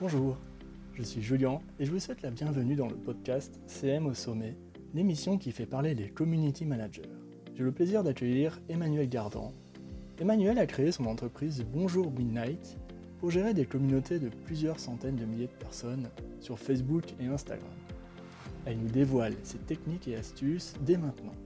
Bonjour, je suis Julien et je vous souhaite la bienvenue dans le podcast CM au sommet, l'émission qui fait parler les community managers. J'ai le plaisir d'accueillir Emmanuel Gardan. Emmanuel a créé son entreprise Bonjour Midnight pour gérer des communautés de plusieurs centaines de milliers de personnes sur Facebook et Instagram. Elle nous dévoile ses techniques et astuces dès maintenant.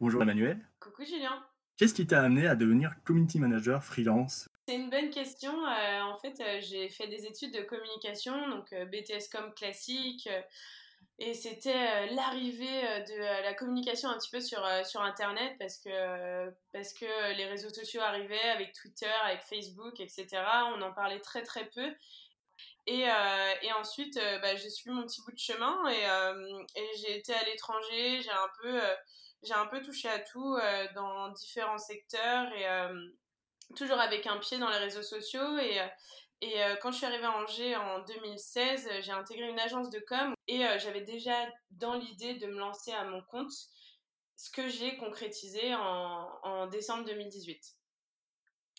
Bonjour Emmanuel. Coucou Julien. Qu'est-ce qui t'a amené à devenir community manager freelance? C'est une bonne question. Euh, en fait, euh, j'ai fait des études de communication, donc euh, BTS Com classique. et c'était l'arrivée de la communication un petit peu sur, Internet parce que, les réseaux sociaux arrivaient avec Twitter, avec Facebook, etc. On en parlait très très peu. Et, ensuite, bah, j'ai suivi mon petit bout de chemin et, j'ai été à l'étranger. J'ai un peu touché à tout dans différents secteurs toujours avec un pied dans les réseaux sociaux. Et, euh, et quand je suis arrivée à Angers en 2016, j'ai intégré une agence de com et j'avais déjà dans l'idée de me lancer à mon compte, ce que j'ai concrétisé en, en, décembre 2018.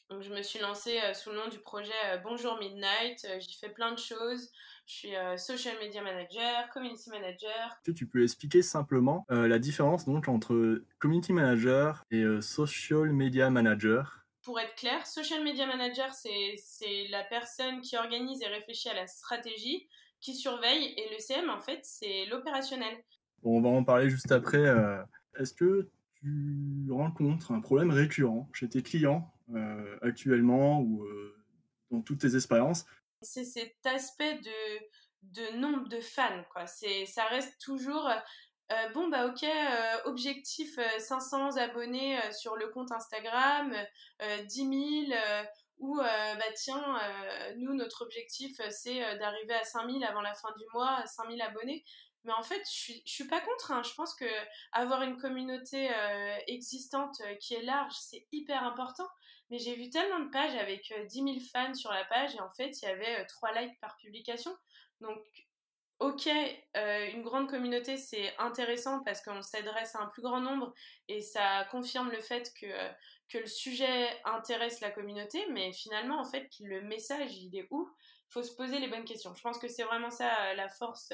Donc je me suis lancée sous le nom du projet Bonjour Midnight, j'ai fait plein de choses. Je suis euh, social media manager, community manager. Tu peux expliquer simplement euh, la différence donc entre community manager et euh, social media manager? Pour être clair, social media manager, c'est la personne qui organise et réfléchit à la stratégie, qui surveille, et le CM, en fait, c'est l'opérationnel. Bon, on va en parler juste après. Est-ce que tu rencontres un problème récurrent chez tes clients actuellement ou dans toutes tes expériences? C'est cet aspect de, de nombre de fans, quoi. Ça reste toujours, euh, bon, bah ok, euh, objectif 500 euh, abonnés sur le compte Instagram, 10 000, ou bah tiens, nous, notre objectif, c'est d'arriver à 5000 avant la fin du mois, 5000 abonnés. Mais en fait, je suis, je suis pas contre. Hein. Je pense que avoir une communauté existante qui est large, c'est hyper important. Mais j'ai vu tellement de pages avec 10 000 fans sur la page et en fait, il y avait 3 likes par publication. Donc, ok, une grande communauté, c'est intéressant parce qu'on s'adresse à un plus grand nombre et ça confirme le fait que, que le sujet intéresse la communauté. Mais finalement, en fait, le message, il est où? Il faut se poser les bonnes questions. Je pense que c'est vraiment ça la force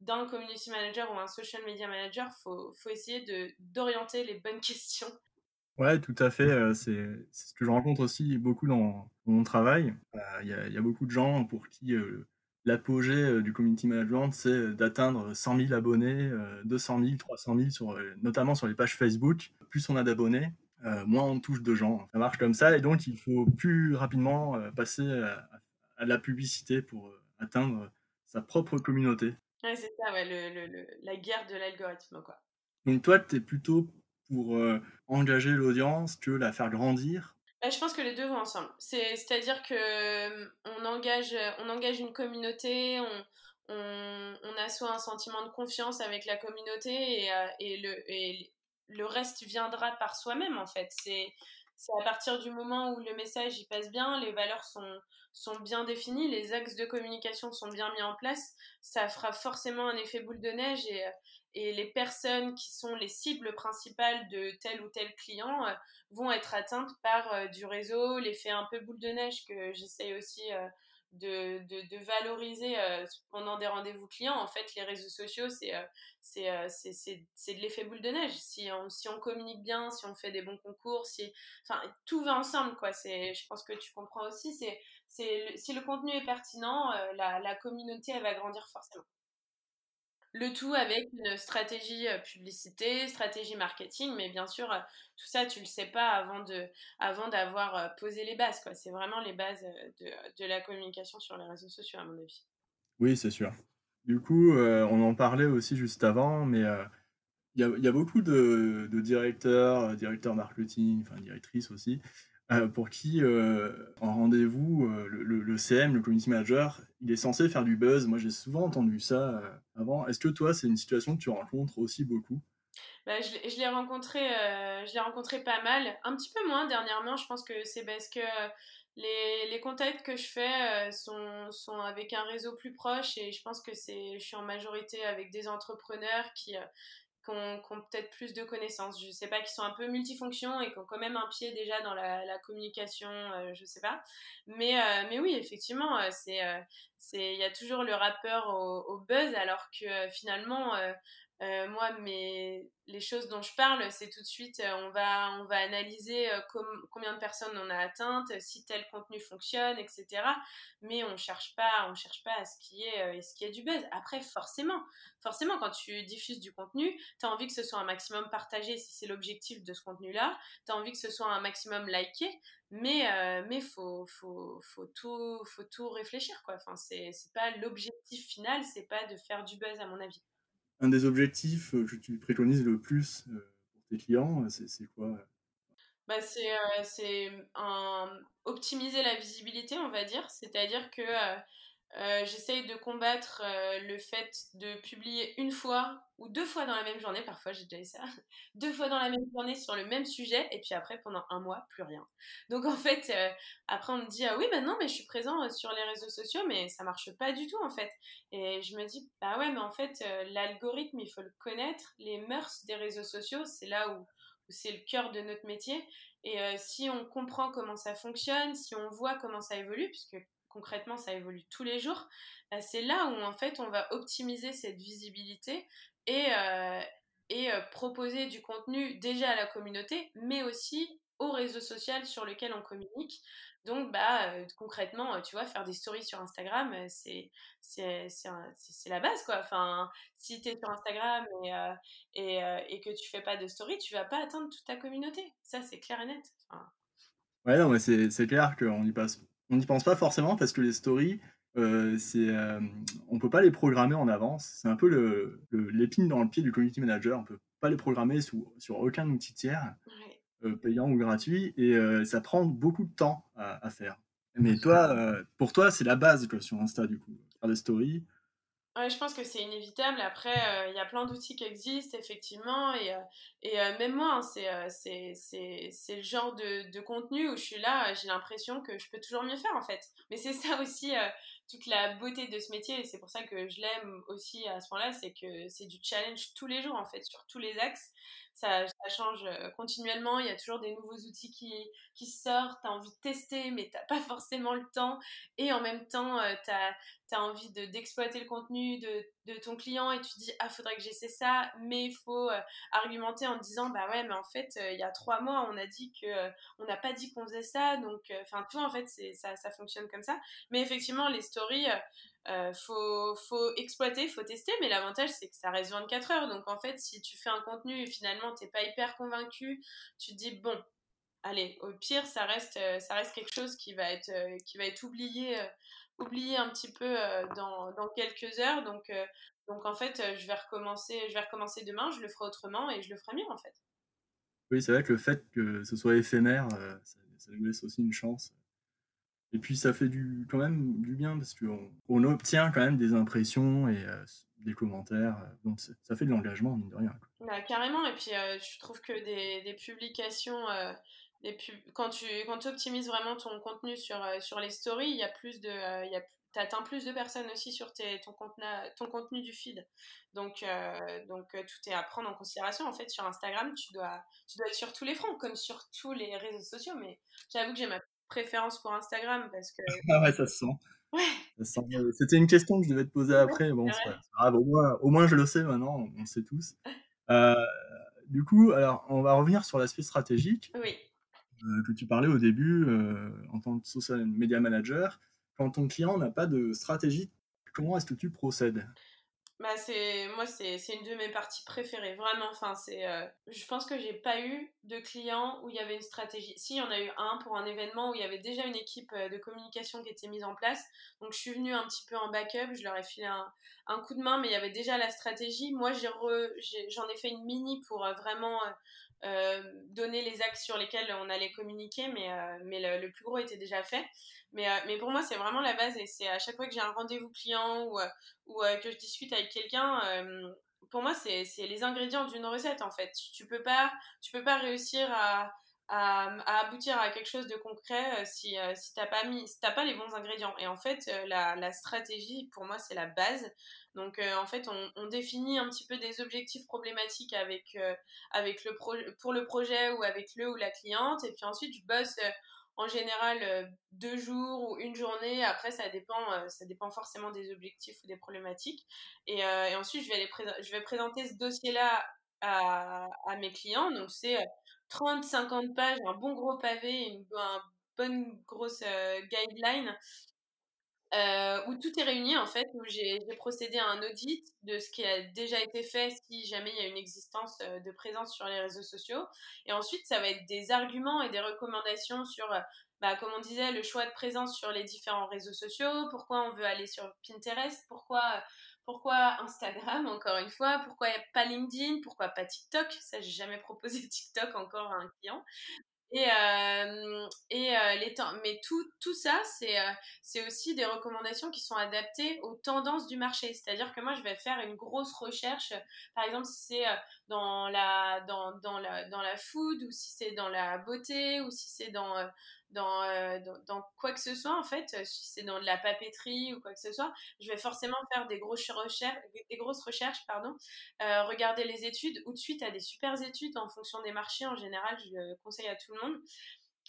d'un community manager ou un social media manager, il faut, essayer d'orienter les bonnes questions. Ouais, tout à fait. Euh, c'est ce que je rencontre aussi beaucoup dans, mon travail. Euh, il y, a beaucoup de gens pour qui euh, l'apogée du community management, c'est d'atteindre 100 000 abonnés, 200 000, 300 000, sur, notamment sur les pages Facebook. Plus on a d'abonnés, moins on touche de gens. Ça marche comme ça et donc il faut plus rapidement passer à la publicité pour atteindre sa propre communauté. Ouais, c'est ça, ouais, le, le, la guerre de l'algorithme, quoi. Donc toi, tu es plutôt pour euh, engager l'audience que la faire grandir Je pense que les deux vont ensemble. C'est-à-dire que euh, on engage, on engage une communauté, on, on, assoit un sentiment de confiance avec la communauté et, euh, le, et le reste viendra par soi-même, en fait. C'est à partir du moment où le message y passe bien, les valeurs sont, bien définies, les axes de communication sont bien mis en place, ça fera forcément un effet boule de neige et, et les personnes qui sont les cibles principales de tel ou tel client euh, vont être atteintes par euh, du réseau, l'effet un peu boule de neige que j'essaye aussi euh, de, de, de, valoriser euh, pendant des rendez-vous clients. En fait, les réseaux sociaux, c'est euh, euh, c'est c'est de l'effet boule de neige. Si on, si on communique bien, si on fait des bons concours, si, enfin, tout va ensemble, quoi. Je pense que tu comprends aussi. C'est si le contenu est pertinent, la, la communauté, elle va grandir forcément. Le tout avec une stratégie euh, publicité, stratégie marketing, mais bien sûr, euh, tout ça, tu le sais pas avant d'avoir euh, posé les bases. Quoi. C'est vraiment les bases de, la communication sur les réseaux sociaux, à mon avis. Oui, c'est sûr. Du coup, on en parlait aussi juste avant, mais il y, a beaucoup de, directeurs, directeurs marketing, enfin directrices aussi, pour qui, euh, en rendez-vous, euh, le, CM, le community manager, il est censé faire du buzz. Moi, j'ai souvent entendu ça avant. Est-ce que toi, c'est une situation que tu rencontres aussi beaucoup? Bah, je, l'ai rencontré, je l'ai rencontré pas mal, un petit peu moins dernièrement. Je pense que c'est parce que les, les, contacts que je fais sont, sont, avec un réseau plus proche et je pense que c'est, je suis en majorité avec des entrepreneurs qui, qui ont, peut-être plus de connaissances. Je sais pas, qui sont un peu multifonctions et qui ont quand même un pied déjà dans la, communication, euh, je sais pas. Mais, euh, mais oui, effectivement, euh, c'est il y a toujours le rappeur au buzz alors que finalement euh, moi, mais les choses dont je parle, c'est tout de suite, euh, on, va, on va analyser euh, combien de personnes on a atteintes, si tel contenu fonctionne, etc. Mais on cherche pas, on cherche pas à ce qui est, ce qui est du buzz. Après, forcément, forcément, quand tu diffuses du contenu, tu as envie que ce soit un maximum partagé si c'est l'objectif de ce contenu-là. Tu as envie que ce soit un maximum liké, mais mais faut, faut, faut, tout, faut tout réfléchir quoi. Enfin, c'est pas l'objectif final, c'est pas de faire du buzz à mon avis un des objectifs que tu préconises le plus pour tes clients, c'est quoi? Bah, c'est optimiser la visibilité, on va dire. C'est-à-dire que euh, j'essaye de combattre euh, le fait de publier une fois ou deux fois dans la même journée, parfois j'ai déjà eu ça, deux fois dans la même journée sur le même sujet, et puis après pendant un mois, plus rien. Donc en fait, euh, après on me dit, ah oui, non, mais je suis présent sur les réseaux sociaux, mais ça marche pas du tout en fait. Et je me dis, bah ouais, mais en fait, l'algorithme, il faut le connaître, les mœurs des réseaux sociaux, c'est là où c'est le cœur de notre métier. Et si on comprend comment ça fonctionne, si on voit comment ça évolue, puisque concrètement ça évolue tous les jours, bah, c'est là où en fait on va optimiser cette visibilité et, euh, et euh, proposer du contenu déjà à la communauté, mais aussi au réseau social sur lequel on communique. Donc, bah, euh, concrètement, tu vois, faire des stories sur Instagram, c'est, la base, quoi. Enfin, si tu es sur Instagram et, et, et, que tu fais pas de story, tu vas pas atteindre toute ta communauté. Ça, c'est clair et net. Ouais, non, mais c'est clair qu'on y passe on n'y pense pas forcément parce que les stories, euh, c'est, euh, on peut pas les programmer en avance. C'est un peu le, l'épine dans le pied du community manager. On peut pas les programmer sous, sur aucun outil tiers, euh, payant ou gratuit, et euh, ça prend beaucoup de temps à, faire. Mais toi, pour toi, c'est la base quoi, sur Insta du coup, faire des stories. Ouais, je pense que c'est inévitable. Après, il y a plein d'outils qui existent, effectivement. Et, et même moi, hein, c'est, c'est, le genre de, de, contenu où je suis là, j'ai l'impression que je peux toujours mieux faire, en fait. Mais c'est ça aussi, toute la beauté de ce métier. Et c'est pour ça que je l'aime aussi à ce point-là. C'est que c'est du challenge tous les jours, en fait, sur tous les axes. Ça, change continuellement, il y a toujours des nouveaux outils qui, qui sortent, tu as envie de tester, mais tu n'as pas forcément le temps, et en même temps, tu as, tu as envie d'exploiter le contenu de, de, ton client et tu dis ah faudrait que j'essaie ça mais il faut euh, argumenter en disant bah ouais mais en fait euh, il y a trois mois on a dit que euh, on n'a pas dit qu'on faisait ça donc enfin vois en fait c'est ça, ça fonctionne comme ça mais effectivement les stories faut, faut exploiter, faut tester, mais l'avantage c'est que ça reste 24 heures. Donc en fait, si tu fais un contenu et finalement t'es pas hyper convaincu, tu te dis bon, allez, au pire, ça reste, ça reste quelque chose qui va être, qui va être oublié oublié un petit peu euh, dans, dans, quelques heures. Donc, euh, donc en fait, euh, je vais, recommencer, je vais recommencer demain, je le ferai autrement et je le ferai mieux en fait. Oui, c'est vrai que le fait que ce soit éphémère, ça, ça, nous laisse aussi une chance. Et puis ça fait du, quand même du bien parce qu'on on obtient quand même des impressions et des commentaires. Donc ça fait de l'engagement, mine de rien. Bah, carrément, et puis je trouve que des, des publications et puis, quand tu quand optimises vraiment ton contenu sur, euh, sur les stories, il y a plus de. Euh, il y a, atteins plus de personnes aussi sur tes, ton, contenu, ton contenu du feed. Donc, euh, donc tout est à prendre en considération. En fait, sur Instagram, tu dois, tu dois être sur tous les fronts, comme sur tous les réseaux sociaux. Mais j'avoue que j'ai ma préférence pour Instagram parce que. ah ouais, ça se sent. Ouais. C'était une question que je devais te poser après. Bon, c'est grave. Au moins, au moins, je le sais maintenant. On le sait tous. du coup, alors, on va revenir sur l'aspect stratégique. Oui. Euh, que tu parlais au début euh, en tant que social media manager. Quand ton client n'a pas de stratégie, comment est-ce que tu procèdes? Bah c'est moi c'est une de mes parties préférées vraiment. Enfin c'est euh, je pense que j'ai pas eu de client où il y avait une stratégie. Si il y en a eu un pour un événement où il y avait déjà une équipe de communication qui était mise en place. Donc je suis venue un petit peu en backup je leur ai filé un, coup de main mais il y avait déjà la stratégie. Moi j'en ai, fait une mini pour vraiment donner les axes sur lesquels on allait communiquer, mais, euh, mais le, plus gros était déjà fait. Mais, euh, mais pour moi, c'est vraiment la base et c'est à chaque fois que j'ai un rendez-vous client ou, ou que je discute avec quelqu'un, pour moi, c'est les ingrédients d'une recette en fait. Tu peux pas, peux pas réussir à, à, aboutir à quelque chose de concret si, si tu n'as pas, si pas les bons ingrédients. Et en fait, la, la stratégie, pour moi, c'est la base. Donc en fait, on, définit un petit peu des objectifs problématiques avec, avec le pour le projet ou avec le ou la cliente. Et puis ensuite, je bosse en général deux jours ou une journée. Après, ça dépend, ça dépend forcément des objectifs ou des problématiques. Et, ensuite, je vais, les je vais présenter ce dossier-là à, à, mes clients. Donc, c'est 30-50 pages, un bon gros pavé, une, bonne grosse guideline euh, où tout est réuni en fait, où j'ai procédé à un audit de ce qui a déjà été fait si jamais il y a une existence euh, de présence sur les réseaux sociaux. Et ensuite, ça va être des arguments et des recommandations sur, euh, bah, comme on disait, le choix de présence sur les différents réseaux sociaux, pourquoi on veut aller sur Pinterest, pourquoi, pourquoi Instagram, encore une fois, pourquoi pas LinkedIn, pourquoi pas TikTok. Ça, j'ai jamais proposé TikTok encore à un client. Et, euh, et euh, les temps, mais tout, tout ça, c'est euh, c'est aussi des recommandations qui sont adaptées aux tendances du marché. C'est-à-dire que moi, je vais faire une grosse recherche, par exemple, si c'est dans la, dans, dans, la, dans la food, ou si c'est dans la beauté, ou si c'est dans euh, dans, quoi que ce soit, en fait, euh, si c'est dans de la papeterie ou quoi que ce soit, je vais forcément faire des grosses recherches, des grosses recherches pardon, euh, regarder les études, ou de suite à des super études en fonction des marchés. En général, je le conseille à tout le monde.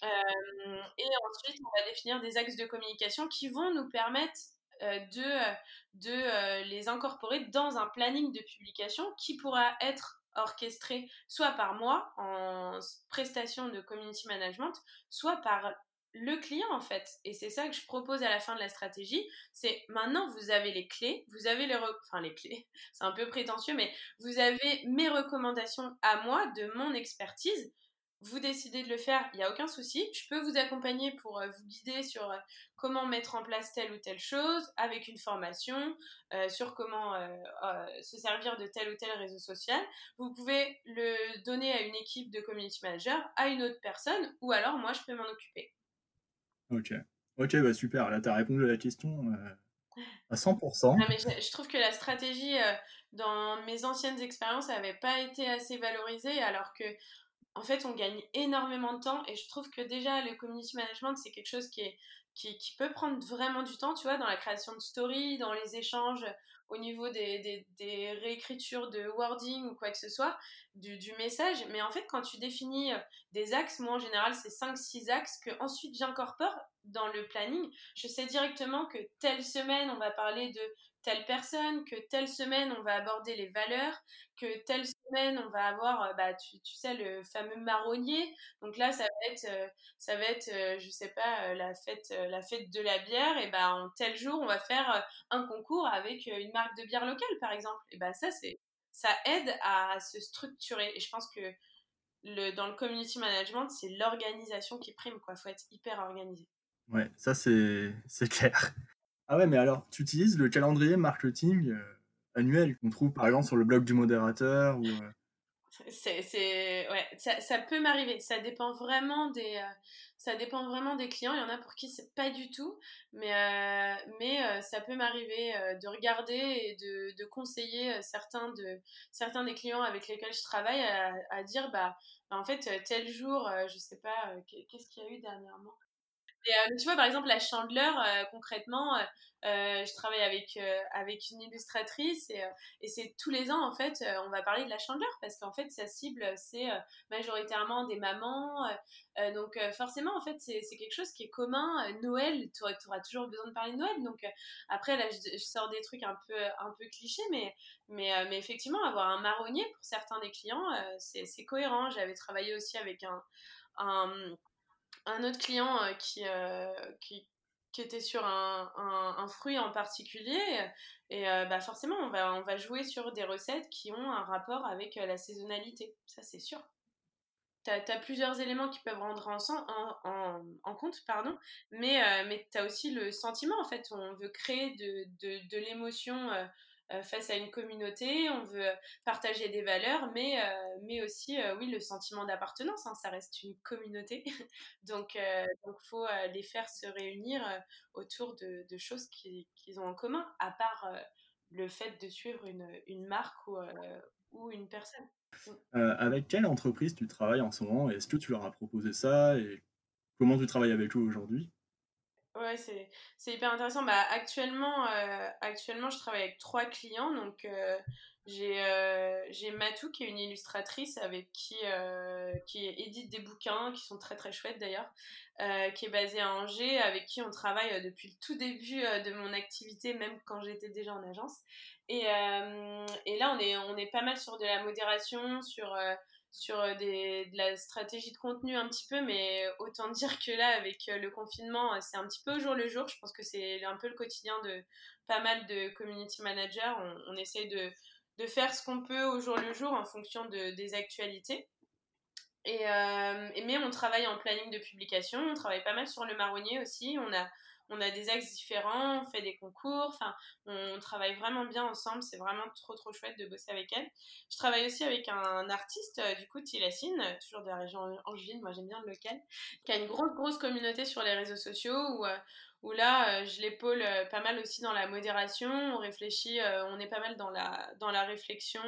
et ensuite, on va définir des axes de communication qui vont nous permettre de, de les incorporer dans un planning de publication qui pourra être orchestré soit par moi en prestation de community management, soit par le client en fait. Et c'est ça que je propose à la fin de la stratégie. C'est maintenant vous avez les clés, vous avez les enfin les clés, c'est un peu prétentieux, mais vous avez mes recommandations à moi de mon expertise vous décidez de le faire, il n'y a aucun souci. Je peux vous accompagner pour euh, vous guider sur euh, comment mettre en place telle ou telle chose, avec une formation, euh, sur comment se servir de tel ou tel réseau social. Vous pouvez le donner à une équipe de community manager, à une autre personne, ou alors moi, je peux m'en occuper. Ok. Ok, bah super. Là, tu as répondu à la question à 100%. mais je, trouve que la stratégie, dans mes anciennes expériences, n'avait pas été assez valorisée, alors que en fait, on gagne énormément de temps et je trouve que déjà le community management, c'est quelque chose qui, qui, peut prendre vraiment du temps, tu vois, dans la création de stories, dans les échanges au niveau des, réécritures de wording ou quoi que ce soit, du, du, message. Mais en fait, quand tu définis euh, des axes, moi en général, c'est 5-6 axes que ensuite j'incorpore dans le planning. Je sais directement que telle semaine, on va parler de telle personne, que telle semaine on va aborder les valeurs, que telle semaine on va avoir, euh, bah, tu, tu sais, le fameux marronnier. Donc là, ça va être, euh, ça va être euh, sais pas, la, fête, la fête de la bière. Et bah, en tel jour, on va faire un concours avec une marque de bière locale, par exemple. Et bah, ça, c'est, ça aide à se structurer. Et je pense que le, dans le community management, c'est l'organisation qui prime. Il faut être hyper organisé. Ouais, ça, c'est clair. Ah ouais, mais alors, tu utilises le calendrier marketing euh, annuel qu'on trouve par exemple sur le blog du modérateur ou, euh c'est, ouais, ça, ça peut m'arriver. Ça dépend vraiment des, euh, ça dépend vraiment des clients. Il y en a pour qui c'est pas du tout, mais, mais ça peut m'arriver de regarder et de, de, conseiller certains de, certains des clients avec lesquels je travaille à, à dire bah en fait tel jour, je sais pas, qu'est-ce qu'il y a eu dernièrement euh, tu vois, par exemple, la chandeleur, euh, concrètement, euh, je travaille avec, avec une illustratrice et, et c'est tous les ans, en fait, on va parler de la chandeleur parce qu'en fait, sa cible, c'est majoritairement des mamans. donc, forcément, en fait, c'est quelque chose qui est commun. Noël, tu auras, toujours besoin de parler de Noël. Donc, après, là, je, sors des trucs un peu, un peu clichés, mais, mais, mais effectivement, avoir un marronnier pour certains des clients, c'est cohérent. J'avais travaillé aussi avec un, un un autre client euh, euh, qui, était sur un, fruit en particulier. Et euh, bah forcément, on va, on va jouer sur des recettes qui ont un rapport avec la saisonnalité. Ça, c'est sûr. Tu as, plusieurs éléments qui peuvent rendre en, en, compte, pardon, mais, tu as aussi le sentiment, en fait. On veut créer de, l'émotion face à une communauté, on veut partager des valeurs, mais, euh, mais aussi, euh, oui, le sentiment d'appartenance, hein, ça reste une communauté. donc, il faut les faire se réunir autour de, choses qu'ils ont en commun, à part le fait de suivre une, marque ou, ou une personne. avec quelle entreprise tu travailles en ce moment? Est-ce que tu leur as proposé ça? Et comment tu travailles avec eux aujourd'hui? Ouais, c'est, hyper intéressant. Bah, actuellement, euh, actuellement, je travaille avec trois clients. Donc, euh, j'ai, euh, j'ai Matou, qui est une illustratrice avec qui, qui édite des bouquins qui sont très très chouettes d'ailleurs, qui est basée à Angers, avec qui on travaille depuis le tout début de mon activité, même quand j'étais déjà en agence. Et, et là, on est, on est pas mal sur de la modération, sur sur euh, des, de la stratégie de contenu un petit peu, mais autant dire que là, avec euh, le confinement, euh, c'est un petit peu au jour le jour. Je pense que c'est un peu le quotidien de pas mal de community managers. On, on essaye de, de, faire ce qu'on peut au jour le jour en fonction de, des actualités. Et, mais on travaille en planning de publication, on travaille pas mal sur le marronnier aussi. On a on a des axes différents, on fait des concours, enfin, on travaille vraiment bien ensemble, c'est vraiment trop trop chouette de bosser avec elle. Je travaille aussi avec un artiste, euh, du coup, Tilassine, toujours de la région angevine, moi j'aime bien le local, qui a une grosse grosse communauté sur les réseaux sociaux où, euh, où là, euh, je l'épaule pas mal aussi dans la modération, on réfléchit, on est pas mal dans la, dans la réflexion.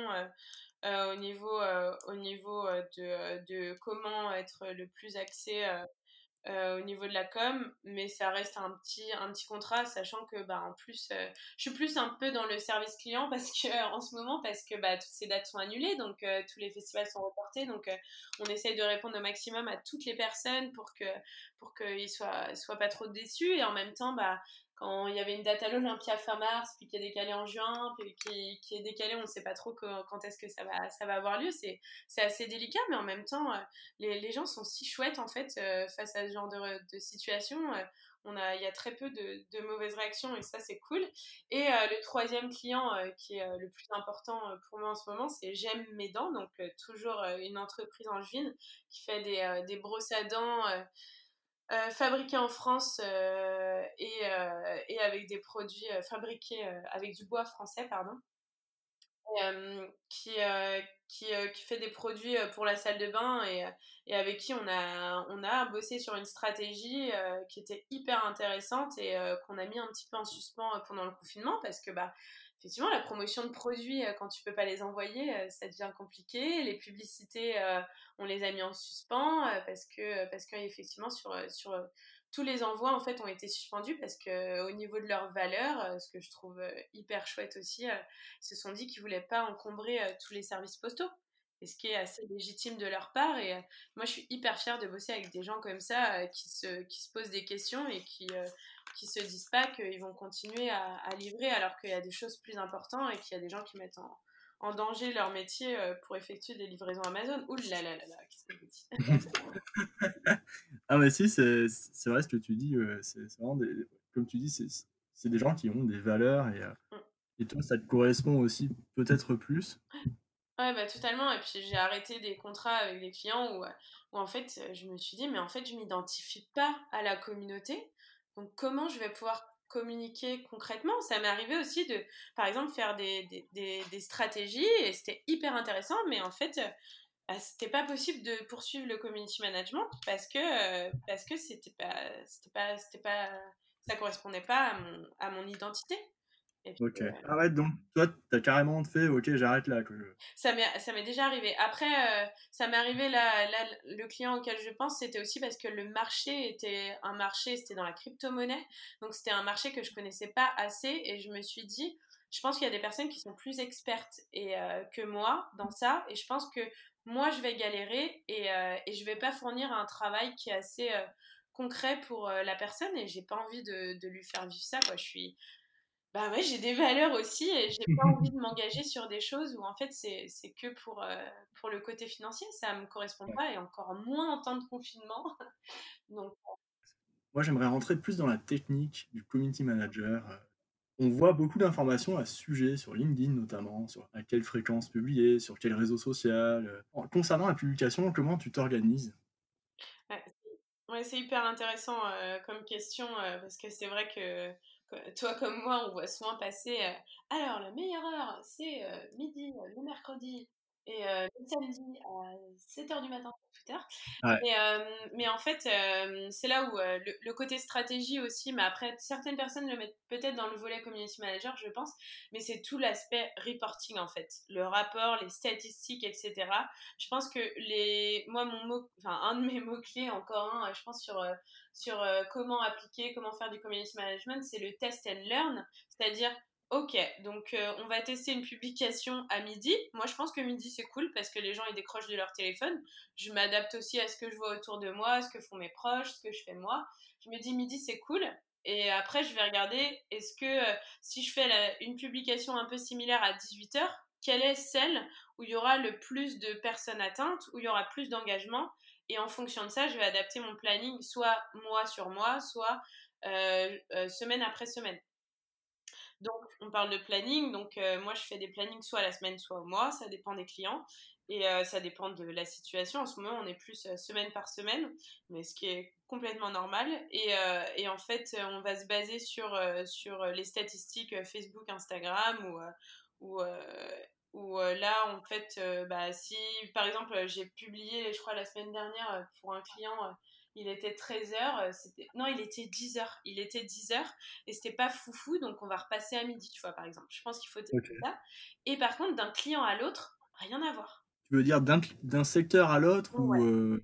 au niveau, au niveau de, de, comment être le plus axé au niveau de la com, mais ça reste un petit, un petit contrat, sachant que bah, en plus, euh, je suis plus un peu dans le service client parce que, en ce moment, parce que bah, toutes ces dates sont annulées, donc euh, tous les festivals sont reportés, donc on essaye de répondre au maximum à toutes les personnes pour qu'ils pour qu'ils soient, soient pas trop déçus, et en même temps, bah, quand il y avait une date à l'Olympia fin mars, puis qui est décalée en juin, puis qui, qui est décalée, on ne sait pas trop quand, est-ce que ça va, ça va avoir lieu. C'est, c'est assez délicat, mais en même temps, euh, les, les, gens sont si chouettes en fait euh, face à ce genre de, de situation. Euh, on a, il y a très peu de, de, mauvaises réactions et ça c'est cool. Et le troisième client qui est le plus important pour moi en ce moment, c'est J'aime mes dents, donc toujours une entreprise en juin qui fait des, des brosses à dents euh, fabriqué en France euh, et, euh, et, avec des produits fabriqués avec du bois français, pardon, qui, qui, qui, fait des produits pour la salle de bain et, et avec qui on a, on a bossé sur une stratégie qui était hyper intéressante et qu'on a mis un petit peu en suspens pendant le confinement parce que bah, effectivement, la promotion de produits, euh, quand tu peux pas les envoyer, euh, ça devient compliqué. Les publicités, euh, on les a mis en suspens parce que, parce qu'effectivement, sur, tous les envois, en fait, ont été suspendus parce que au niveau de leur valeur, ce que je trouve hyper chouette aussi, ils se sont dit qu'ils voulaient pas encombrer tous les services postaux. Et ce qui est assez légitime de leur part. Et moi, je suis hyper fière de bosser avec des gens comme ça qui, se, qui se posent des questions et qui, qui se disent pas qu'ils vont continuer à, livrer alors qu'il y a des choses plus importantes et qu'il y a des gens qui mettent en, en danger leur métier euh, pour effectuer des livraisons Amazon. Ouh là là là là, qu'est-ce que dis Ah mais si, c'est vrai ce que tu dis, c'est vraiment des, comme tu dis, c'est des gens qui ont des valeurs et, euh, mm. et toi ça te correspond aussi peut-être plus? Ouais, bah totalement. Et puis j'ai arrêté des contrats avec des clients où, où en fait je me suis dit, mais en fait je m'identifie pas à la communauté. Donc comment je vais pouvoir communiquer concrètement? Ça m'est arrivé aussi de, par exemple, faire des, des, des, stratégies et c'était hyper intéressant, mais en fait, bah, c'était pas possible de poursuivre le community management parce que parce que c'était pas pas pas ça correspondait pas à mon, à mon identité ok, euh, arrête donc. Toi, t'as carrément fait, ok, j'arrête là. Que Ça m'est déjà arrivé. Après, euh, ça m'est arrivé là, là, le client auquel je pense, c'était aussi parce que le marché était un marché, c'était dans la crypto-monnaie. Donc, c'était un marché que je connaissais pas assez et je me suis dit, je pense qu'il y a des personnes qui sont plus expertes et, euh, que moi dans ça et je pense que moi, je vais galérer et, et je vais pas fournir un travail qui est assez concret pour la personne et j'ai pas envie de, de, lui faire vivre ça. Quoi. Je suis bah ouais, j'ai des valeurs aussi et j'ai pas envie de m'engager sur des choses où en fait c'est, que pour, euh, pour le côté financier, ça me correspond pas et encore moins en temps de confinement. Donc, Moi j'aimerais rentrer plus dans la technique du community manager. On voit beaucoup d'informations à ce sujet, sur LinkedIn notamment, sur à quelle fréquence publier, sur quel réseau social. Concernant la publication, comment tu t'organises? Ouais, c'est hyper intéressant euh, comme question euh, parce que c'est vrai que toi comme moi, on voit souvent passer. Euh, alors, la meilleure heure, c'est euh, midi, euh, le mercredi. Et le samedi à 7h du matin sur Twitter. Mais, euh, mais, en fait, c'est là où le, le, côté stratégie aussi, mais après, certaines personnes le mettent peut-être dans le volet community manager, je pense, mais c'est tout l'aspect reporting en fait. Le rapport, les statistiques, etc. Je pense que les, moi, mon mot, enfin, un de mes mots-clés, encore un, je pense, sur, sur comment appliquer, comment faire du community management, c'est le test and learn, c'est-à-dire Ok, donc euh, on va tester une publication à midi. Moi, je pense que midi, c'est cool parce que les gens, ils décrochent de leur téléphone. Je m'adapte aussi à ce que je vois autour de moi, ce que font mes proches, ce que je fais moi. Je me dis midi, c'est cool. Et après, je vais regarder, est-ce que euh, si je fais une publication un peu similaire à 18h, quelle est celle où il y aura le plus de personnes atteintes, où il y aura plus d'engagement? Et en fonction de ça, je vais adapter mon planning, soit mois sur mois, soit euh, semaine après semaine. Donc, on parle de planning. Donc, euh, moi, je fais des plannings soit à la semaine, soit au mois. Ça dépend des clients. Et euh, ça dépend de la situation. En ce moment, on est plus euh, semaine par semaine, mais ce qui est complètement normal. Et, en fait, on va se baser sur, les statistiques Facebook, Instagram ou, ou là, en fait, bah, si par exemple, j'ai publié, je crois, la semaine dernière pour un client il était 13h, euh, c'était non, il était 10h, il était 10h et c'était pas foufou donc on va repasser à midi, tu vois par exemple. Je pense qu'il faut okay. ça. Et par contre d'un client à l'autre, rien à voir. Tu veux dire d'un secteur à l'autre ou euh...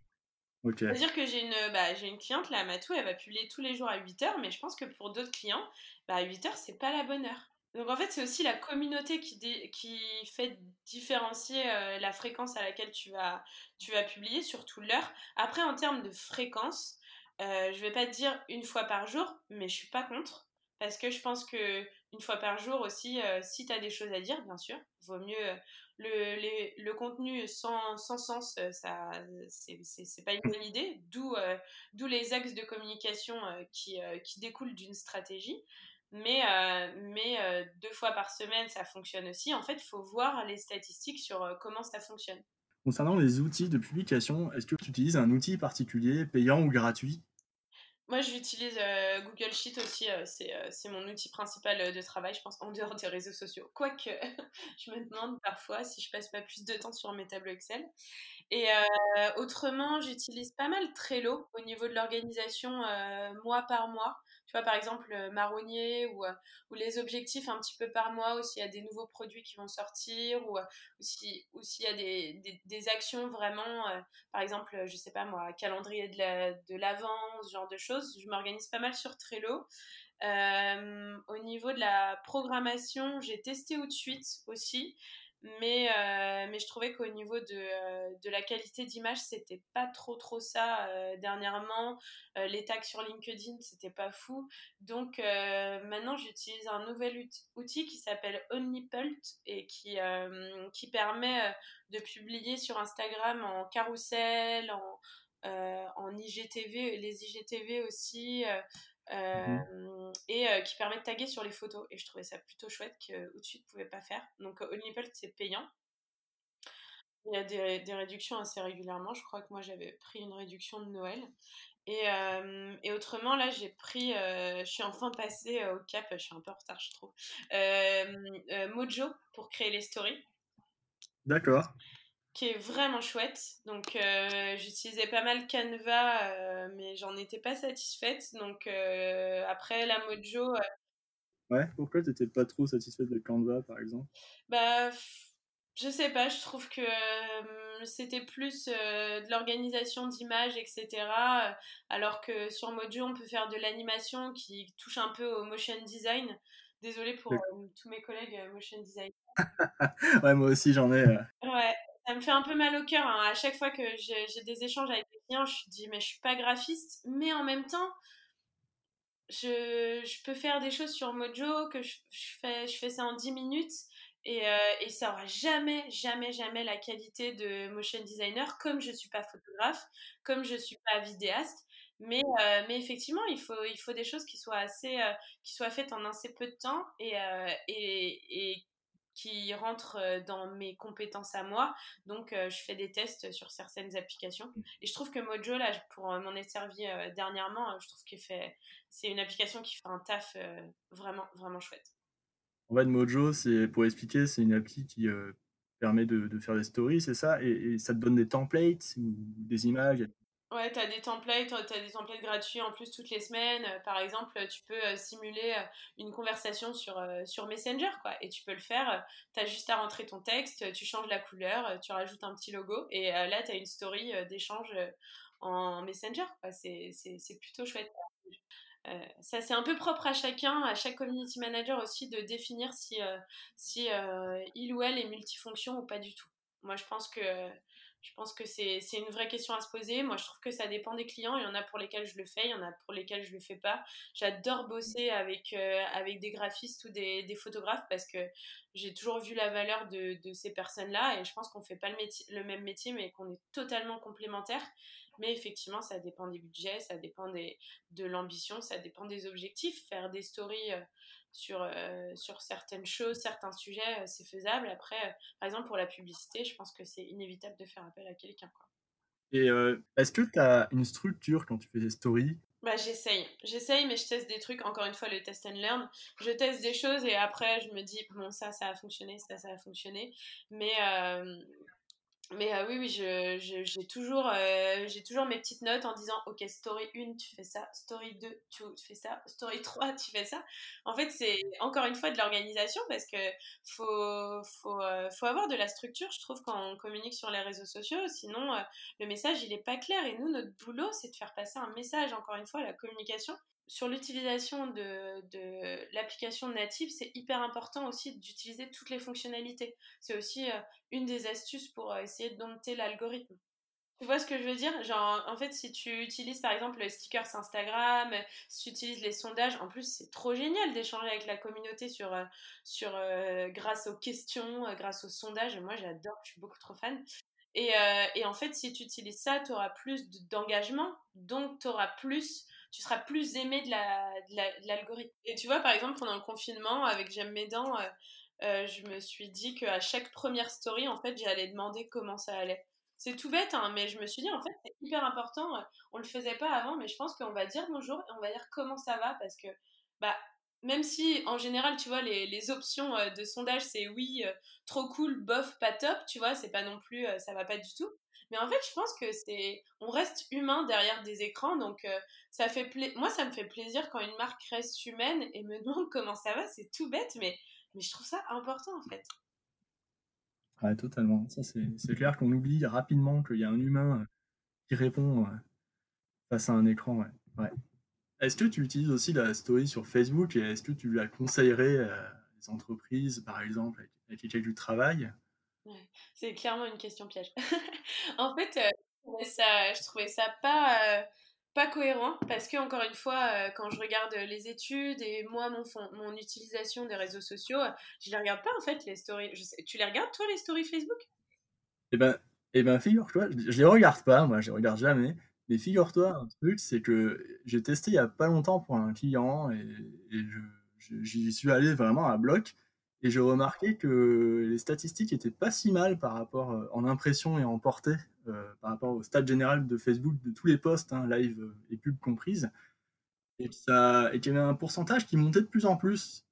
C'est-à-dire que j'ai une, bah, j'ai une cliente, là, Matou, elle va publier tous les jours à 8h, mais je pense que pour d'autres clients, bah, à 8h, c'est pas la bonne heure. Donc en fait, c'est aussi la communauté qui, fait différencier euh, la fréquence à laquelle tu vas, tu vas publier, surtout l'heure. Après, en termes de fréquence, euh, je vais pas te dire une fois par jour, mais je suis pas contre. Parce que je pense que une fois par jour aussi, euh, si tu as des choses à dire, bien sûr, vaut mieux. Euh, le, contenu sans, sens, ça, c'est pas une bonne idée. D'où d'où les axes de communication qui, qui découlent d'une stratégie. Mais, euh, mais euh, deux fois par semaine, ça fonctionne aussi. En fait, il faut voir les statistiques sur euh, comment ça fonctionne. Concernant les outils de publication, est-ce que tu utilises un outil particulier, payant ou gratuit? Moi, j'utilise Google Sheet aussi. c'est mon outil principal de travail, je pense, en dehors des réseaux sociaux. Quoique, je me demande parfois si je passe pas plus de temps sur mes tableaux Excel. Et autrement, j'utilise pas mal Trello au niveau de l'organisation mois par mois tu vois, par exemple, euh, marronnier ou, euh, ou les objectifs un petit peu par mois, ou s'il y a des nouveaux produits qui vont sortir, ou, euh, ou s'il y a des, actions vraiment, par exemple, je sais pas moi, calendrier de l'avant, la, ce genre de choses. Je m'organise pas mal sur Trello. au niveau de la programmation, j'ai testé Outsuite aussi. Mais, euh, mais je trouvais qu'au niveau de, euh, de, la qualité d'image, c'était pas trop trop ça euh, dernièrement. les tags sur LinkedIn, c'était pas fou. Donc maintenant, j'utilise un nouvel outil qui s'appelle OnlyPult et qui, qui permet de publier sur Instagram en carrousel, en, en IGTV, les IGTV aussi. Mmh et qui permet de taguer sur les photos. Et je trouvais ça plutôt chouette qu'au-dessus ne pouvait pas faire. Donc OnlyPult, c'est payant. Il y a des, des, réductions assez régulièrement. Je crois que moi, j'avais pris une réduction de Noël. Et, et autrement, là, j'ai pris, je suis enfin passée au cap, je suis un peu en retard, je trouve, Mojo pour créer les stories. D'accord qui est vraiment chouette. Donc euh, j'utilisais pas mal Canva, euh, mais j'en étais pas satisfaite. Donc euh, après la Mojo. Ouais, pourquoi t'étais pas trop satisfaite de Canva par exemple? Bah, je sais pas, je trouve que c'était plus de l'organisation d'images, etc. alors que sur Mojo, on peut faire de l'animation qui touche un peu au motion design. Désolée pour tous mes collègues motion design. ouais, moi aussi j'en ai. Ouais, ça me fait un peu mal au cœur. Hein. À chaque fois que j'ai des échanges avec des clients, je dis, mais je suis pas graphiste, mais en même temps, je, peux faire des choses sur Mojo, que je, fais, je fais ça en 10 minutes. Et, euh, et, ça aura jamais, jamais, jamais la qualité de motion designer, comme je suis pas photographe, comme je suis pas vidéaste. Mais, euh, effectivement, il faut, il faut des choses qui soient assez, euh, qui soient faites en assez peu de temps et, et, et qui rentrent euh, dans mes compétences à moi. Donc, euh, je fais des tests sur certaines applications. Mm. Et je trouve que Mojo, là, pour euh, m'en être servi dernièrement, je trouve que c'est une application qui fait un taf vraiment, vraiment chouette. En fait, Mojo, c'est pour expliquer, c'est une appli qui permet de de faire des stories, c'est ça? Et et ça te donne des templates ou des images? Ouais, tu as des templates, tu as des templates gratuits en plus toutes les semaines. Euh, par exemple, tu peux euh, simuler euh, une conversation sur, sur Messenger, quoi. Et tu peux le faire. Tu as juste à rentrer ton texte, tu changes la couleur, tu rajoutes un petit logo. Et là, tu as une story d'échange en Messenger, quoi. C'est plutôt chouette. ça, c'est un peu propre à chacun, à chaque community manager aussi, de définir si, si il ou elle est multifonction ou pas du tout. Moi, je pense que je pense que c'est une vraie question à se poser. Moi, je trouve que ça dépend des clients. Il y en a pour lesquels je le fais, il y en a pour lesquels je le fais pas. J'adore bosser avec, euh, des graphistes ou des, photographes parce que j'ai toujours vu la valeur de, ces personnes-là et je pense qu'on fait pas le, le même métier mais qu'on est totalement complémentaires. Mais effectivement, ça dépend des budgets, ça dépend des, de l'ambition, ça dépend des objectifs. Faire des stories euh, sur, euh, sur certaines choses, certains sujets, euh, c'est faisable. Après, par exemple, pour la publicité, je pense que c'est inévitable de faire appel à quelqu'un. Et est-ce que tu as une structure quand tu fais des stories? Bah, j'essaye. J'essaye, mais je teste des trucs. Encore une fois, le test and learn. Je teste des choses et après, je me dis, bon, ça, ça a fonctionné, ça, ça a fonctionné. Mais, mais euh, oui, oui, j'ai toujours, euh, toujours mes petites notes en disant, ok, story 1, tu fais ça, story 2, tu fais ça, story 3, tu fais ça. En fait, c'est encore une fois de l'organisation parce que faut, faut, euh, faut avoir de la structure, je trouve, quand on communique sur les réseaux sociaux. Sinon, le message, il n'est pas clair. Et nous, notre boulot, c'est de faire passer un message, encore une fois, la communication, sur l'utilisation de, l'application native, c'est hyper important aussi d'utiliser toutes les fonctionnalités. C'est aussi euh, une des astuces pour euh, essayer de dompter l'algorithme. Tu vois ce que je veux dire? En fait, si tu utilises par exemple le stickers Instagram, si tu utilises les sondages, en plus, c'est trop génial d'échanger avec la communauté sur, euh, grâce aux questions, grâce aux sondages. Moi, j'adore, je suis beaucoup trop fan. Et, et en fait, si tu utilises ça, tu auras plus d'engagement, donc tu auras plus tu seras plus aimé de l'algorithme. La, de et tu vois, par exemple, pendant le confinement, avec J'aime mes dents, euh, euh, je me suis dit qu'à chaque première story, en fait, j'allais demander comment ça allait. C'est tout bête, hein, mais je me suis dit, en fait, c'est hyper important. Euh, on le faisait pas avant, mais je pense qu'on va dire bonjour et on va dire comment ça va parce que, bah, même si en général, tu vois, les, les options de sondage, c'est oui, trop cool, bof, pas top, tu vois, c'est pas non plus, ça va pas du tout. Mais en fait, je pense que c'est, on reste humain derrière des écrans, donc euh, ça fait moi ça me fait plaisir quand une marque reste humaine et me demande comment ça va. C'est tout bête, mais mais je trouve ça important en fait. Ouais, totalement. Ça c'est clair qu'on oublie rapidement qu'il y a un humain euh, qui répond euh, face à un écran. Ouais. Est-ce que tu utilises aussi la story sur Facebook et est-ce que tu la conseillerais à des entreprises, par exemple, avec lesquelles tu travailles? C'est clairement une question piège. en fait, euh, je, ça, je trouvais ça pas, euh, pas cohérent parce que, encore une fois, euh, quand je regarde les études et moi, mon, mon utilisation des réseaux sociaux, je les regarde pas en fait, les stories. tu les regardes toi, les stories Facebook? Eh ben, eh ben figure-toi, je, les regarde pas, moi, je les regarde jamais. Mais figure-toi, un truc, c'est que j'ai testé il y a pas longtemps pour un client et, et j'y suis allé vraiment à bloc. Et j'ai remarqué que les statistiques étaient pas si mal par rapport euh, en impression et en portée euh, par rapport au stade général de Facebook de tous les posts, hein, live euh, et pub comprises, et qu'il y avait un pourcentage qui montait de plus en plus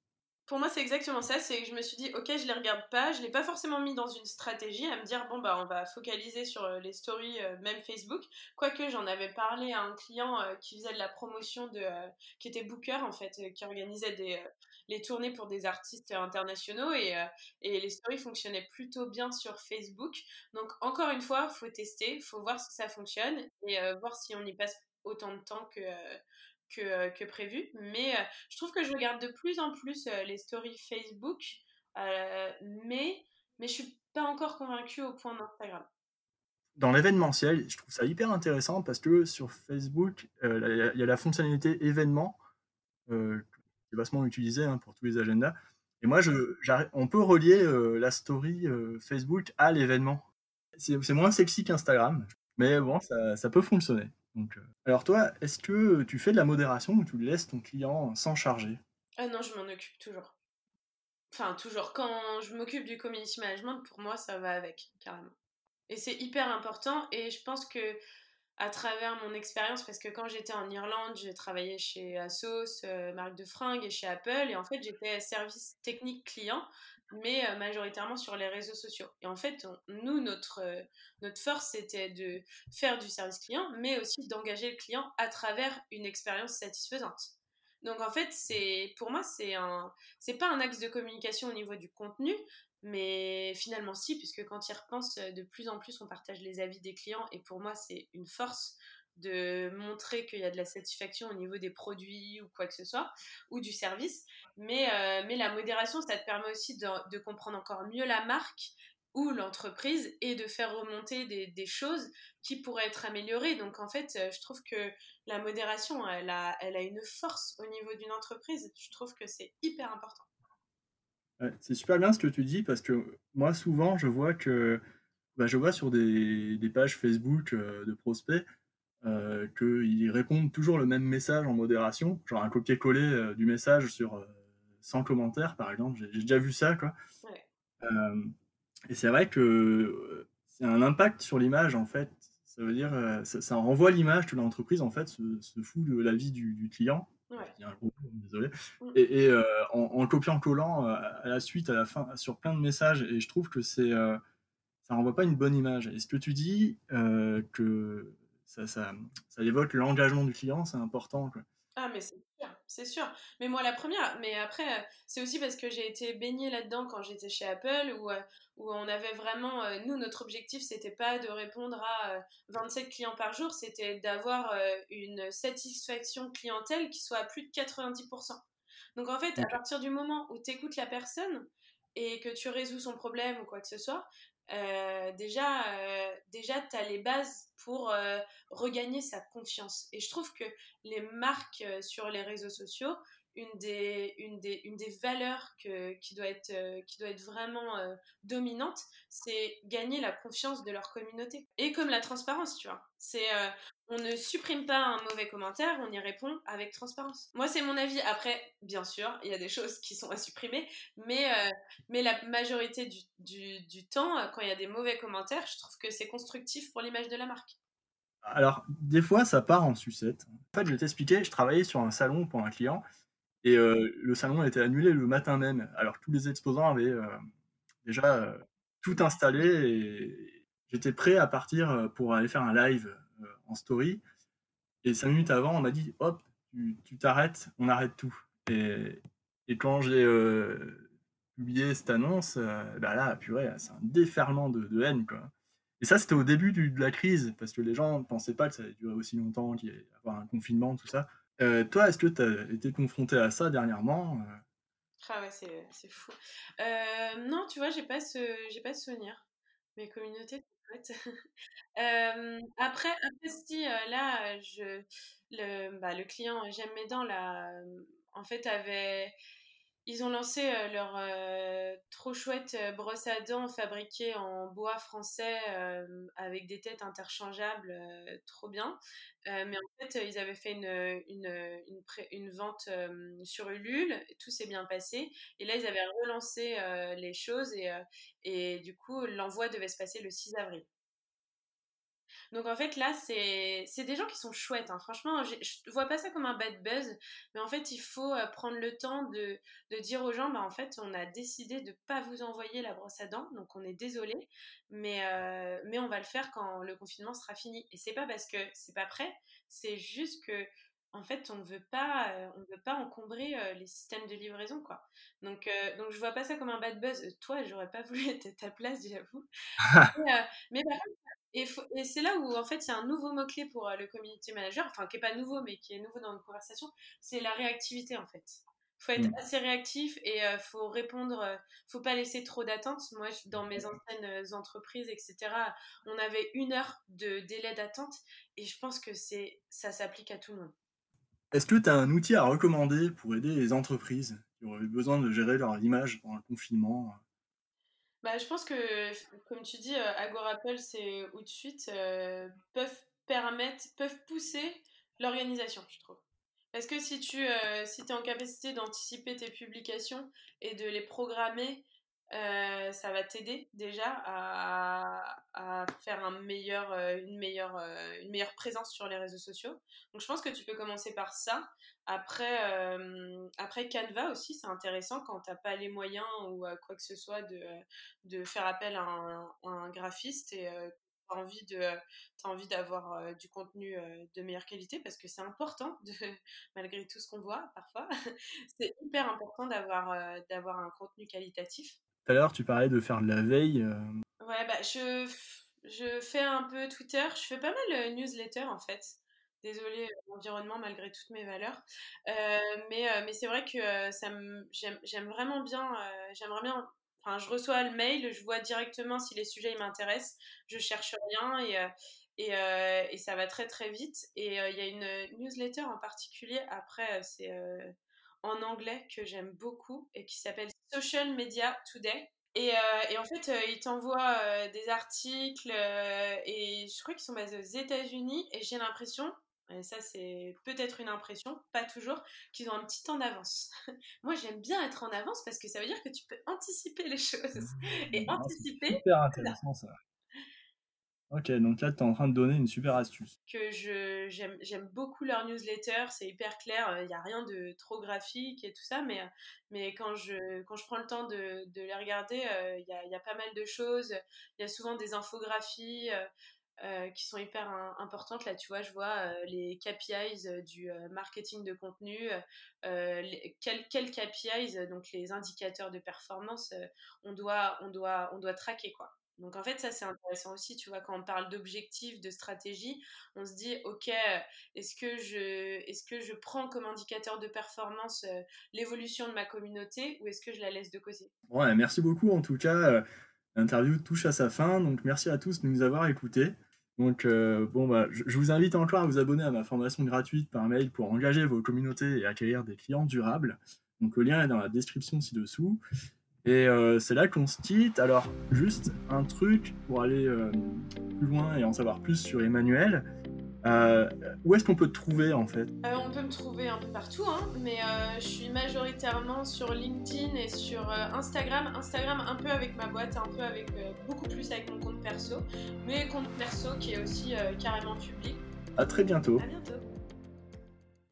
pour moi, c'est exactement ça. C'est que je me suis dit, ok, je les regarde pas. Je l'ai pas forcément mis dans une stratégie à me dire, bon, bah, on va focaliser sur les stories, même Facebook. Quoique, j'en avais parlé à un client qui faisait de la promotion de. qui était booker, en fait, qui organisait des, les tournées pour des artistes internationaux et, et les stories fonctionnaient plutôt bien sur Facebook. Donc, encore une fois, faut tester, faut voir si ça fonctionne et voir si on y passe autant de temps que euh, que prévu. Mais euh, je trouve que je regarde de plus en plus euh, les stories Facebook, mais, mais je suis pas encore convaincue au point d'Instagram. Dans l'événementiel, je trouve ça hyper intéressant parce que sur Facebook, il y, a la fonctionnalité événement est vastement utilisée hein, pour tous les agendas. Et moi, on peut relier la story Facebook à l'événement. C'est moins sexy qu'Instagram, mais bon, ça, peut fonctionner. Euh, alors toi, est-ce que tu fais de la modération ou tu laisses ton client sans charger? Ah non, je m'en occupe toujours. Enfin, toujours. Quand je m'occupe du community management, pour moi, ça va avec, carrément. Et c'est hyper important. Et je pense que à travers mon expérience, parce que quand j'étais en Irlande, j'ai travaillé chez Asos, euh, marque de fringues, et chez Apple, et en fait, j'étais service technique client, mais euh, majoritairement sur les réseaux sociaux. Et en fait, nous, notre, euh, notre force, c'était de faire du service client, mais aussi d'engager le client à travers une expérience satisfaisante. Donc en fait, c'est pour moi, c'est un, c'est pas un axe de communication au niveau du contenu, mais finalement, si, puisque quand ils repensent, euh, de plus en plus, on partage les avis des clients. Et pour moi, c'est une force de montrer qu'il y a de la satisfaction au niveau des produits ou quoi que ce soit, ou du service. Mais, euh, mais la modération, ça te permet aussi de, comprendre encore mieux la marque ou l'entreprise et de faire remonter des, des, choses qui pourraient être améliorées. Donc en fait, euh, je trouve que la modération, elle a, elle a une force au niveau d'une entreprise. Je trouve que c'est hyper important c'est super bien ce que tu dis parce que moi, souvent, je vois que bah, je vois sur des, pages Facebook euh, de prospects euh, qu'ils répondent toujours le même message en modération, genre un copier-coller euh, du message sur 100 commentaires, par exemple. J'ai déjà vu ça, quoi. et c'est vrai que c'est un impact sur l'image, en fait. Ça veut dire, ça, renvoie l'image que l'entreprise, en fait, se, fout de la vie du client un gros désolé. Mm. Et, et euh, en, copiant-collant euh, à la suite, à la fin, sur plein de messages, et je trouve que c'est euh, ça renvoie pas une bonne image. Et ce que tu dis, que ça, ça, ça évoque l'engagement du client, c'est important. Quoi? Ah, mais c'est sûr, c'est sûr. Mais moi, la première, mais après, c'est aussi parce que j'ai été baignée là-dedans quand j'étais chez Apple, où, euh, où on avait vraiment, euh, nous, notre objectif, c'était pas de répondre à 27 euh, clients par jour, c'était d'avoir une satisfaction clientèle qui soit à plus de 90%. Donc, en fait, à partir du moment où tu écoutes la personne et que tu résous son problème ou quoi que ce soit, euh, déjà, euh, déjà tu as les bases pour euh, regagner sa confiance. Et je trouve que les marques sur les réseaux sociaux, une des, une des, une des valeurs que, qui, doit être, qui doit être vraiment dominante, c'est gagner la confiance de leur communauté. Et comme la transparence, tu vois. C'est on ne supprime pas un mauvais commentaire, on y répond avec transparence. Moi, c'est mon avis. Après, bien sûr, il y a des choses qui sont à supprimer, mais, euh, mais la majorité du, du, du temps, euh, quand il y a des mauvais commentaires, je trouve que c'est constructif pour l'image de la marque. Alors, des fois, ça part en sucette. En fait, je vais t'expliquer, je travaillais sur un salon pour un client, et le salon a été annulé le matin même. Alors, tous les exposants avaient déjà tout installé, et j'étais prêt à partir pour aller faire un live en story. Et cinq minutes avant, on m'a dit hop, tu t'arrêtes, on arrête tout. Et, quand j'ai publié cette annonce, bah là, purée, c'est un déferlement de, haine. Et ça, c'était au début de la crise, parce que les gens ne pensaient pas que ça allait durer aussi longtemps, qu'il y avoir un confinement, tout ça. Euh, toi, est-ce que tu as été confronté à ça dernièrement Ah ouais, c'est fou. non, tu vois, j'ai pas, ce, pas ce souvenir. Mes communautés, après, après, si là, je, le, bah, le client J'aime mes dents, là, en fait, avait. Ils ont lancé leur trop chouette brosse à dents fabriquée en bois français avec des têtes interchangeables, trop bien. mais en fait, ils avaient fait une, une, une, une vente sur Ulule, tout s'est bien passé. Et là, ils avaient relancé les choses et, et du coup, l'envoi devait se passer le 6 avril. Donc en fait là c'est des gens qui sont chouettes. Hein. Franchement je vois pas ça comme un bad buzz, mais en fait il faut euh, prendre le temps de, de, dire aux gens bah en fait on a décidé de pas vous envoyer la brosse à dents, donc on est désolé, mais euh, mais on va le faire quand le confinement sera fini. Et c'est pas parce que c'est pas prêt, c'est juste que en fait, on ne veut pas, euh, on veut pas encombrer les systèmes de livraison, quoi. Donc, donc je vois pas ça comme un bad buzz. Toi, j'aurais pas voulu être à ta place, j'avoue. mais, par contre, et, c'est là où, en fait, il y a un nouveau mot-clé pour euh, le community manager, enfin, qui n'est pas nouveau, mais qui est nouveau dans notre conversation, c'est la réactivité, en fait. Il faut être mm. assez réactif et il euh, faut répondre, euh, faut pas laisser trop d'attente. Moi, dans mes anciennes entreprises, etc., on avait une heure de délai d'attente et je pense que c'est ça s'applique à tout le monde. Est-ce que tu as un outil à recommander pour aider les entreprises qui auraient besoin de gérer leur image pendant le confinement? Bah, je pense que, comme tu dis, euh, Agorapple, c'est ou de suite, euh, peuvent permettre, peuvent pousser l'organisation, je trouve. Parce que si tu euh, si es en capacité d'anticiper tes publications et de les programmer euh, ça va t'aider déjà à, faire euh, une, meilleure, euh, une meilleure présence sur les réseaux sociaux. Donc je pense que tu peux commencer par ça. Après, après Canva aussi, c'est intéressant quand tu n'as pas les moyens ou quoi que ce soit de, faire appel à un, graphiste et tu as envie d'avoir du contenu de meilleure qualité parce que c'est important malgré tout ce qu'on voit parfois c'est hyper important d'avoir un contenu qualitatif tout à l'heure, tu parlais de faire de la veille. Euh. Ouais, bah, je, je fais un peu Twitter. Je fais pas mal de newsletter en fait. Désolée, euh, l'environnement, malgré toutes mes valeurs. Euh, mais mais c'est vrai que ça j'aime vraiment bien. Bien. Enfin, je reçois le mail, je vois directement si les sujets m'intéressent. Je cherche rien et. Et, et, ça va très très vite. Et il y a une newsletter en particulier, après c'est en anglais que j'aime beaucoup et qui s'appelle Social Media Today. Et, euh, et en fait, euh, il t'envoie euh, des articles et je crois qu'ils sont basés aux États-Unis et j'ai l'impression, et ça c'est peut-être une impression, pas toujours, qu'ils ont un petit temps d'avance. Moi j'aime bien être en avance parce que ça veut dire que tu peux anticiper les choses. Et ah, anticiper. Super intéressant ça. Ok, donc là, tu es en train de donner une super astuce. Que je, j'aime, beaucoup leur newsletter, c'est hyper clair, il n'y a rien de trop graphique et tout ça, mais, mais quand, je, quand je prends le temps de, de les regarder, il y, a, y, a, pas mal de choses. Il y a souvent des infographies euh, qui sont hyper importantes. Là, tu vois, je vois les KPIs du marketing de contenu, quels quel KPIs, donc les indicateurs de performance, on, doit, on, doit, on doit traquer, quoi. Donc en fait, ça c'est intéressant aussi, tu vois, quand on parle d'objectifs, de stratégie, on se dit, ok, est-ce que je, prends comme indicateur de performance euh, l'évolution de ma communauté ou est-ce que je la laisse de côté? Ouais, merci beaucoup en tout cas. Euh, l'interview touche à sa fin, donc merci à tous de nous avoir écoutés. Donc euh, bon, bah, je, vous invite encore à vous abonner à ma formation gratuite par mail pour engager vos communautés et acquérir des clients durables. Donc le lien est dans la description ci-dessous. Et euh, c'est là qu'on se quitte. Alors, juste un truc pour aller euh, plus loin et en savoir plus sur Emmanuel. Euh, où est-ce qu'on peut te trouver en fait? On peut me trouver un peu partout, hein, mais je suis majoritairement sur LinkedIn et sur Instagram. Instagram un peu avec ma boîte, un peu avec beaucoup plus avec mon compte perso, mais compte perso qui est aussi carrément public. À très bientôt. À bientôt.